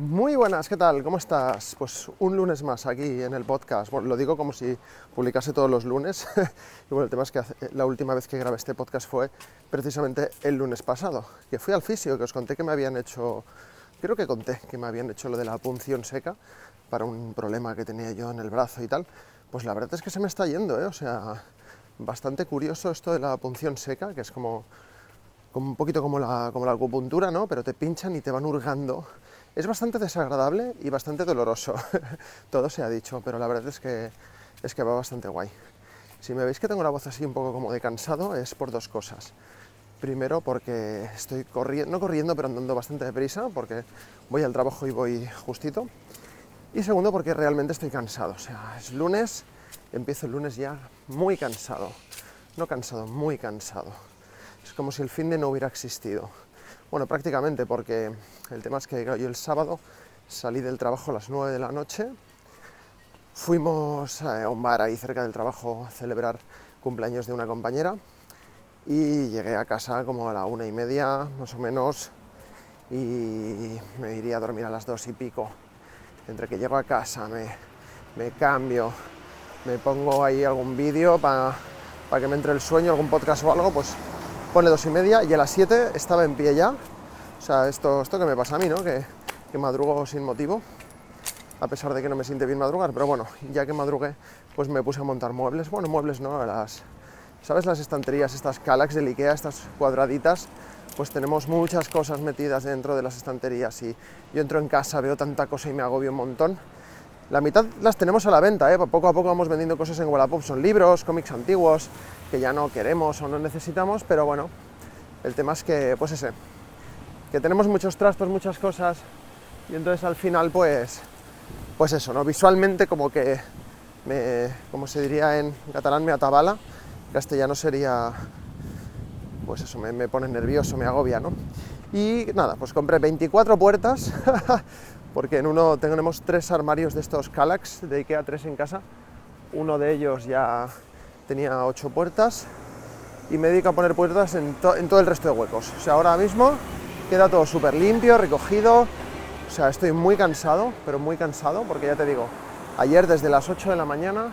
Muy buenas, ¿qué tal? ¿Cómo estás? Pues un lunes más aquí en el podcast. Bueno, lo digo como si publicase todos los lunes. y bueno, el tema es que la última vez que grabé este podcast fue precisamente el lunes pasado, que fui al fisio, que os conté que me habían hecho, creo que conté que me habían hecho lo de la punción seca para un problema que tenía yo en el brazo y tal. Pues la verdad es que se me está yendo, ¿eh? O sea, bastante curioso esto de la punción seca, que es como, un poquito como la, como la acupuntura, ¿no? Pero te pinchan y te van hurgando es bastante desagradable y bastante doloroso, todo se ha dicho, pero la verdad es que, es que va bastante guay. Si me veis que tengo la voz así un poco como de cansado es por dos cosas. Primero porque estoy corriendo, no corriendo, pero andando bastante deprisa, porque voy al trabajo y voy justito. Y segundo porque realmente estoy cansado, o sea, es lunes, empiezo el lunes ya muy cansado. No cansado, muy cansado. Es como si el fin de no hubiera existido. Bueno, prácticamente, porque el tema es que yo el sábado salí del trabajo a las 9 de la noche, fuimos a un bar ahí cerca del trabajo a celebrar cumpleaños de una compañera y llegué a casa como a la una y media más o menos y me iría a dormir a las dos y pico. Entre que llego a casa, me, me cambio, me pongo ahí algún vídeo para que me entre el sueño, algún podcast o algo, pues pone dos y media y a las 7 estaba en pie ya. O sea, esto, esto que me pasa a mí, ¿no? Que, que madrugo sin motivo, a pesar de que no me siente bien madrugar, pero bueno, ya que madrugué, pues me puse a montar muebles. Bueno, muebles no, las, ¿sabes? Las estanterías, estas Calax del Ikea, estas cuadraditas, pues tenemos muchas cosas metidas dentro de las estanterías y yo entro en casa, veo tanta cosa y me agobio un montón. La mitad las tenemos a la venta, ¿eh? poco a poco vamos vendiendo cosas en Wallapop, son libros, cómics antiguos, que ya no queremos o no necesitamos, pero bueno, el tema es que, pues ese, que tenemos muchos trastos, muchas cosas, y entonces al final, pues, pues eso, ¿no? Visualmente como que, me, como se diría en catalán, me atabala, castellano sería, pues eso, me, me pone nervioso, me agobia, ¿no? Y nada, pues compré 24 puertas, porque en uno tenemos tres armarios de estos Kallax de Ikea, tres en casa, uno de ellos ya tenía ocho puertas y me dedico a poner puertas en, todo el resto de huecos. O sea, ahora mismo queda todo súper limpio, recogido. O sea, estoy muy cansado, pero muy cansado, porque ya te digo, ayer desde las 8 de la mañana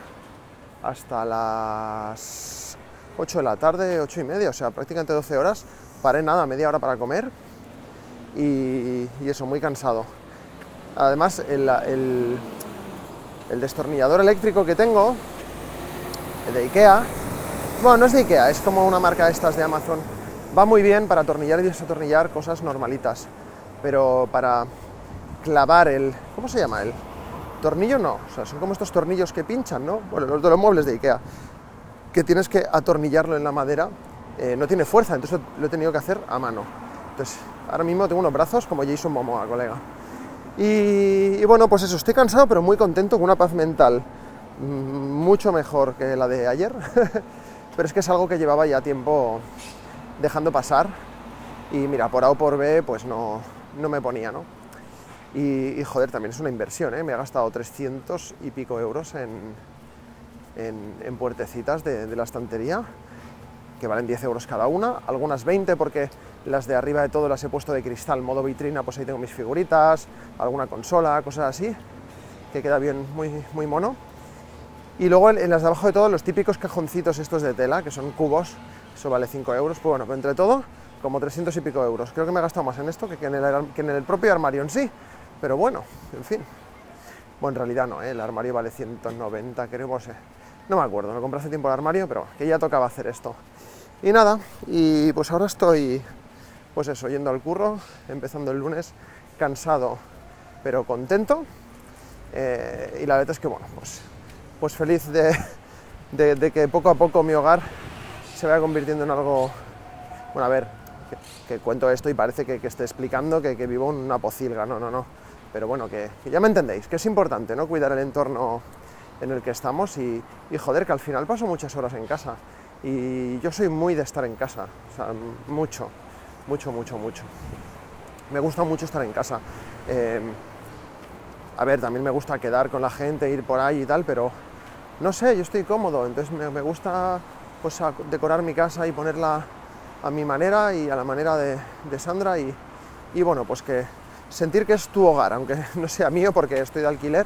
hasta las 8 de la tarde, 8 y media, o sea, prácticamente 12 horas, paré nada, media hora para comer y, eso, muy cansado. Además, el, el destornillador eléctrico que tengo de Ikea. Bueno, no es de Ikea, es como una marca de estas de Amazon. Va muy bien para atornillar y desatornillar cosas normalitas, pero para clavar el... ¿Cómo se llama? El tornillo no, o sea, son como estos tornillos que pinchan, ¿no? Bueno, los de los muebles de Ikea, que tienes que atornillarlo en la madera, eh, no tiene fuerza, entonces lo he tenido que hacer a mano. Entonces, ahora mismo tengo unos brazos como Jason Momoa, colega. Y, bueno, pues eso, estoy cansado, pero muy contento con una paz mental mucho mejor que la de ayer, pero es que es algo que llevaba ya tiempo dejando pasar y mira, por A o por B pues no, no me ponía, ¿no? Y, joder, también es una inversión, ¿eh? Me he gastado 300 y pico euros en, en, puertecitas de, la estantería, que valen 10 euros cada una, algunas 20 porque las de arriba de todo las he puesto de cristal, modo vitrina, pues ahí tengo mis figuritas, alguna consola, cosas así, que queda bien, muy, muy mono. Y luego en las de abajo de todo, los típicos cajoncitos estos de tela, que son cubos, eso vale 5 euros, pues bueno, entre todo, como 300 y pico euros. Creo que me he gastado más en esto que en el, que en el propio armario en sí, pero bueno, en fin. Bueno, en realidad no, ¿eh? el armario vale 190, creo, no sé. No me acuerdo, lo compré hace tiempo el armario, pero que ya tocaba hacer esto. Y nada, y pues ahora estoy, pues eso, yendo al curro, empezando el lunes, cansado, pero contento. Eh, y la verdad es que, bueno, pues pues feliz de, que poco a poco mi hogar se vaya convirtiendo en algo, bueno, a ver, que, cuento esto y parece que, esté explicando que, vivo en una pocilga, no, no, no, pero bueno, que, ya me entendéis, que es importante, ¿no? Cuidar el entorno en el que estamos y, y, joder, que al final paso muchas horas en casa y yo soy muy de estar en casa, o sea, mucho, mucho, mucho, mucho. Me gusta mucho estar en casa. Eh, a ver, también me gusta quedar con la gente, ir por ahí y tal, pero no sé, yo estoy cómodo, entonces me, gusta pues, decorar mi casa y ponerla a mi manera y a la manera de, Sandra y, bueno, pues que, sentir que es tu hogar, aunque no sea mío porque estoy de alquiler,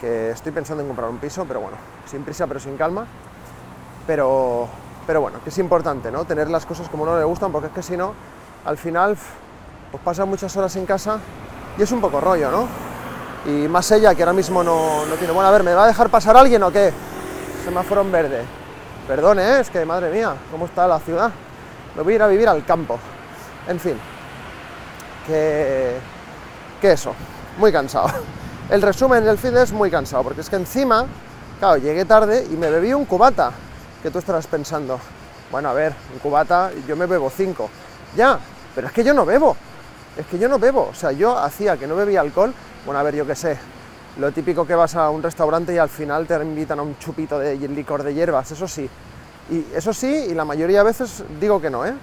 que estoy pensando en comprar un piso, pero bueno, sin prisa pero sin calma. Pero, pero bueno, que es importante, ¿no? Tener las cosas como no le gustan, porque es que si no, al final, pues pasa muchas horas en casa y es un poco rollo, ¿no? Y más ella, que ahora mismo no, no tiene... Bueno, a ver, ¿me va a dejar pasar alguien o qué? Semáforo en verde. Perdone, ¿eh? es que madre mía, ¿cómo está la ciudad? Me voy a ir a vivir al campo. En fin, que, que eso, muy cansado. El resumen del fin es muy cansado, porque es que encima, claro, llegué tarde y me bebí un cubata, que tú estarás pensando, bueno, a ver, un cubata, yo me bebo cinco. Ya, pero es que yo no bebo, es que yo no bebo, o sea, yo hacía que no bebía alcohol, bueno, a ver, yo qué sé, lo típico que vas a un restaurante y al final te invitan a un chupito de licor de hierbas, eso sí. Y eso sí, y la mayoría de veces digo que no, ¿eh?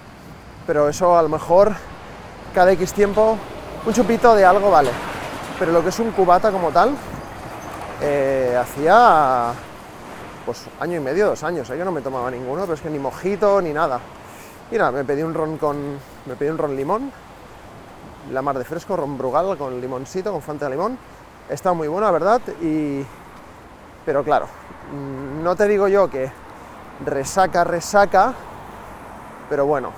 Pero eso a lo mejor cada X tiempo, un chupito de algo vale. Pero lo que es un cubata como tal, eh, hacía pues año y medio, dos años, ¿eh? yo no me tomaba ninguno, pero es que ni mojito ni nada. Mira, me pedí un ron con. me pedí un ron limón, la mar de fresco, ron brugal con limoncito, con fanta de limón está muy buena, ¿verdad? Y, pero claro, mm, no te digo yo que resaca, resaca, pero bueno,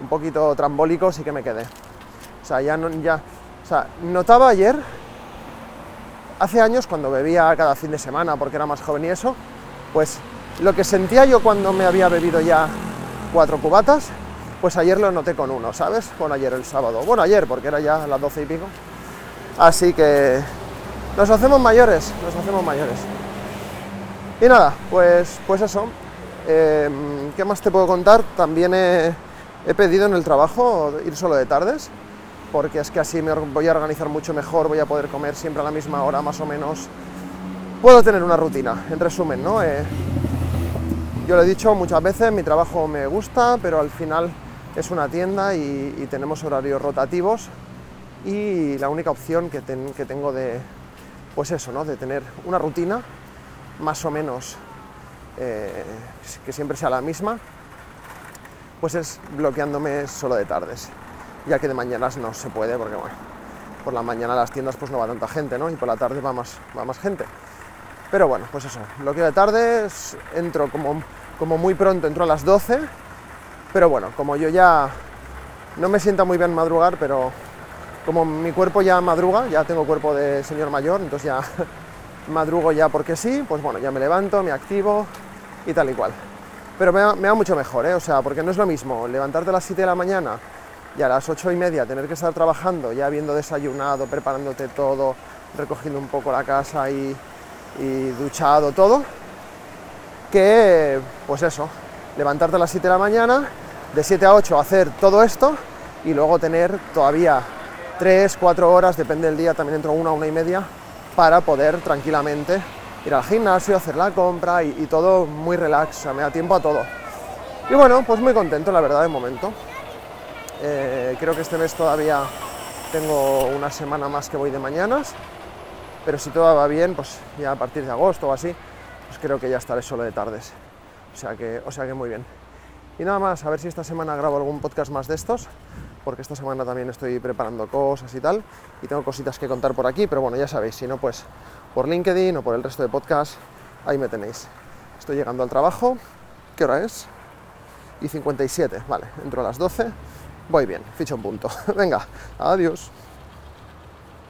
un poquito trambólico sí que me quedé. O sea, ya no, ya, o sea, notaba ayer, hace años cuando bebía cada fin de semana porque era más joven y eso, pues lo que sentía yo cuando me había bebido ya cuatro cubatas, pues ayer lo noté con uno, ¿sabes? Bueno, ayer el sábado. Bueno, ayer, porque era ya las doce y pico. Así que nos hacemos mayores, nos hacemos mayores. Y nada, pues, pues eso. Em, ¿Qué más te puedo contar? También he, pedido en el trabajo ir solo de tardes, porque es que así me voy a organizar mucho mejor, voy a poder comer siempre a la misma hora más o menos. Puedo tener una rutina, en resumen, ¿no? Eh, yo lo he dicho muchas veces, mi trabajo me gusta, pero al final es una tienda y tenemos horarios rotativos y la única opción que, tengo de, pues eso, ¿no? de tener una rutina más o menos eh, que siempre sea la misma, pues es bloqueándome solo de tardes, ya que de mañanas no se puede, porque bueno, por la mañana las tiendas pues no va tanta gente, ¿no? Y por la tarde va más, va más gente. Pero bueno, pues eso, bloqueo de tardes, entro como, como muy pronto, entro a las 12, pero bueno, como yo ya no me sienta muy bien madrugar, pero como mi cuerpo ya madruga, ya tengo cuerpo de señor mayor, entonces ya madrugo ya porque sí, pues bueno, ya me levanto, me activo y tal y cual. Pero me va, mucho mejor, ¿eh? o sea, porque no es lo mismo levantarte a las 7 de la mañana y a las 8 y media tener que estar trabajando, ya habiendo desayunado, preparándote todo, recogiendo un poco la casa y, y duchado todo, que pues eso, levantarte a las 7 de la mañana, de 7 a 8 hacer todo esto y luego tener todavía tres, cuatro horas, depende del día, también entro una, una y media, para poder tranquilamente ir al gimnasio, hacer la compra y, todo muy relax, me da tiempo a todo. Y bueno, pues muy contento, la verdad, de momento. Eh, creo que este mes todavía tengo una semana más que voy de mañanas, pero si todo va bien, pues ya a partir de agosto o así, pues creo que ya estaré solo de tardes. O sea que, o sea que muy bien. Y nada más, a ver si esta semana grabo algún podcast más de estos porque esta semana también estoy preparando cosas y tal, y tengo cositas que contar por aquí, pero bueno, ya sabéis, si no, pues por LinkedIn o por el resto de podcast, ahí me tenéis. Estoy llegando al trabajo, ¿qué hora es? Y 57, vale, entro a las 12, voy bien, ficho un punto. Venga, adiós.